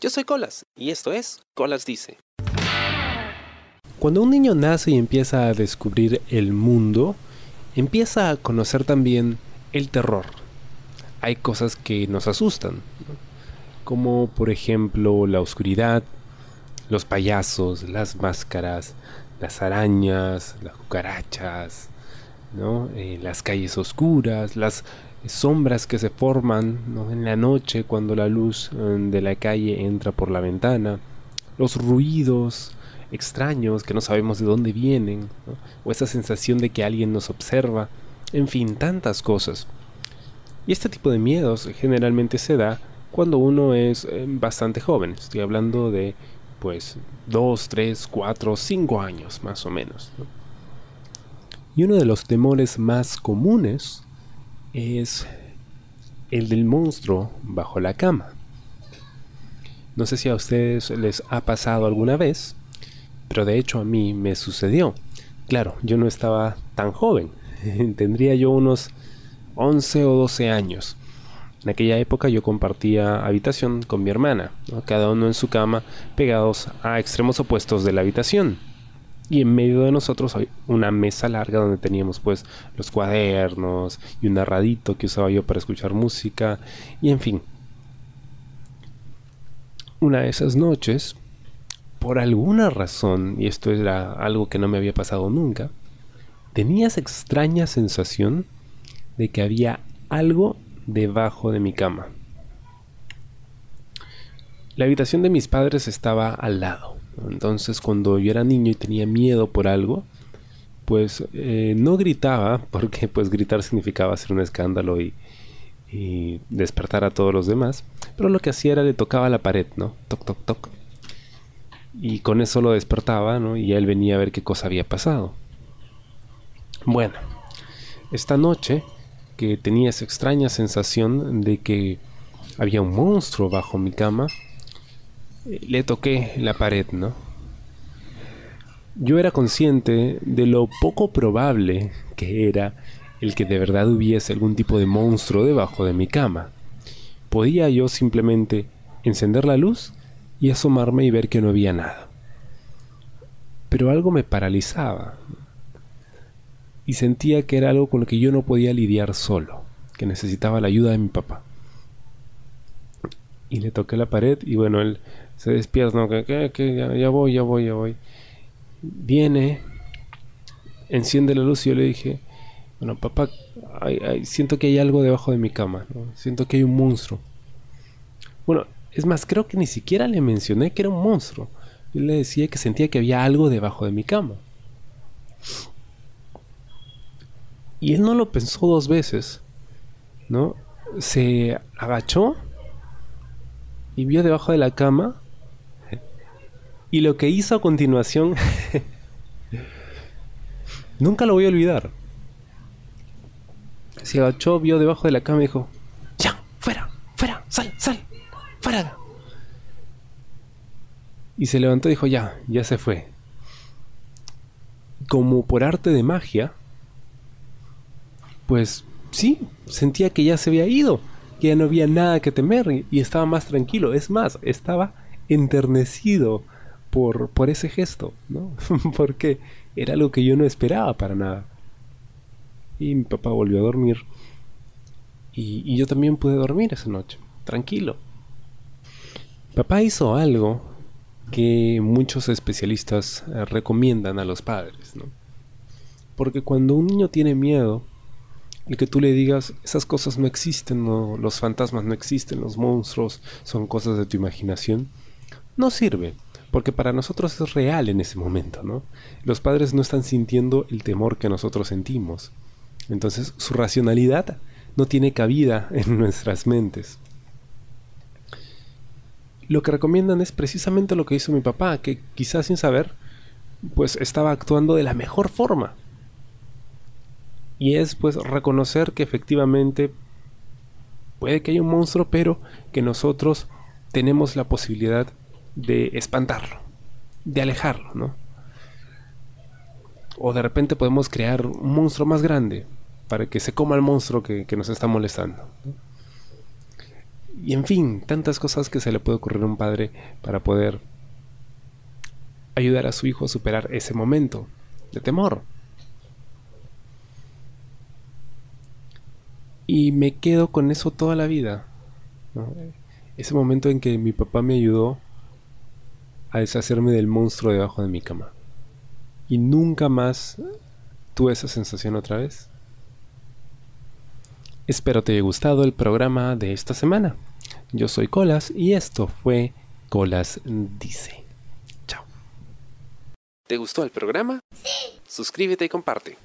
Yo soy Colas y esto es Colas Dice. Cuando un niño nace y empieza a descubrir el mundo, empieza a conocer también el terror. Hay cosas que nos asustan, como por ejemplo la oscuridad, los payasos, las máscaras, las arañas, las cucarachas, eh, las calles oscuras, las sombras que se forman en la noche cuando la luz mm, de la calle entra por la ventana, los ruidos extraños que no sabemos de dónde vienen, o esa sensación de que alguien nos observa, en fin, tantas cosas. Y este tipo de miedos generalmente se da cuando uno es eh, bastante joven, estoy hablando de pues 2, 3, 4, 5 años más o menos. Y uno de los temores más comunes es el del monstruo bajo la cama. No sé si a ustedes les ha pasado alguna vez, pero de hecho a mí me sucedió. Claro, yo no estaba tan joven, tendría yo unos 11 o 12 años. En aquella época yo compartía habitación con mi hermana, cada uno en su cama, pegados a extremos opuestos de la habitación. Y en medio de nosotros hay una mesa larga donde teníamos pues los cuadernos y un narradito que usaba yo para escuchar música y en fin. Una de esas noches, por alguna razón, y esto era algo que no me había pasado nunca, tenía esa extraña sensación de que había algo debajo de mi cama. La habitación de mis padres estaba al lado. Entonces cuando yo era niño y tenía miedo por algo, pues eh, no gritaba, porque pues gritar significaba hacer un escándalo y, y, despertar a todos los demás. Pero lo que hacía era le tocaba la pared, ¿no? Toc, toc, toc. Y con eso lo despertaba, ¿no? Y él venía a ver qué cosa había pasado. Bueno, esta noche que tenía esa extraña sensación de que había un monstruo bajo mi cama, le toqué la pared, ¿no? Yo era consciente de lo poco probable que era el que de verdad hubiese algún tipo de monstruo debajo de mi cama. Podía yo simplemente encender la luz y asomarme y ver que no había nada. Pero algo me paralizaba y sentía que era algo con lo que yo no podía lidiar solo, que necesitaba la ayuda de mi papá. Y le toqué la pared y bueno, él se despierta, ¿no? que, ya, voy, ya voy, ya voy. Viene, enciende la luz y yo le dije, bueno, papá, siento que hay algo debajo de mi cama, siento que hay un monstruo. Bueno, es más, creo que ni siquiera le mencioné que era un monstruo. Yo le decía que sentía que había algo debajo de mi cama. Y él no lo pensó dos veces, ¿no? Se agachó y vio debajo de la cama. Y lo que hizo a continuación, nunca lo voy a olvidar. Se agachó, vio debajo de la cama y dijo, ya, fuera, fuera, sal, sal, fuera. Y se levantó y dijo, ya, ya se fue. Como por arte de magia, pues sí, sentía que ya se había ido, que ya no había nada que temer y, estaba más tranquilo. Es más, estaba enternecido por, por ese gesto, ¿no? Porque era algo que yo no esperaba para nada. Y mi papá volvió a dormir. Y, yo también pude dormir esa noche, tranquilo. Papá hizo algo que muchos especialistas eh, recomiendan a los padres, ¿no? Porque cuando un niño tiene miedo, el que tú le digas, esas cosas no existen, los fantasmas no existen, los monstruos son cosas de tu imaginación, no sirve, porque para nosotros es real en ese momento, ¿no? Los padres no están sintiendo el temor que nosotros sentimos. Entonces su racionalidad no tiene cabida en nuestras mentes. Lo que recomiendan es precisamente lo que hizo mi papá, que quizás sin saber, pues estaba actuando de la mejor forma y es pues reconocer que efectivamente puede que haya un monstruo, pero que nosotros tenemos la posibilidad de espantarlo, de alejarlo, ¿no? O de repente podemos crear un monstruo más grande para que se coma el monstruo que, nos está molestando. y en fin, tantas cosas que se le puede ocurrir a un padre para poder ayudar a su hijo a superar ese momento de temor. Y me quedo con eso toda la vida. Ese momento en que mi papá me ayudó a deshacerme del monstruo debajo de mi cama. Y nunca más tuve esa sensación otra vez. Espero te haya gustado el programa de esta semana. Yo soy Colas y esto fue Colas Dice. Chao. ¿Te gustó el programa? Sí. Suscríbete y comparte.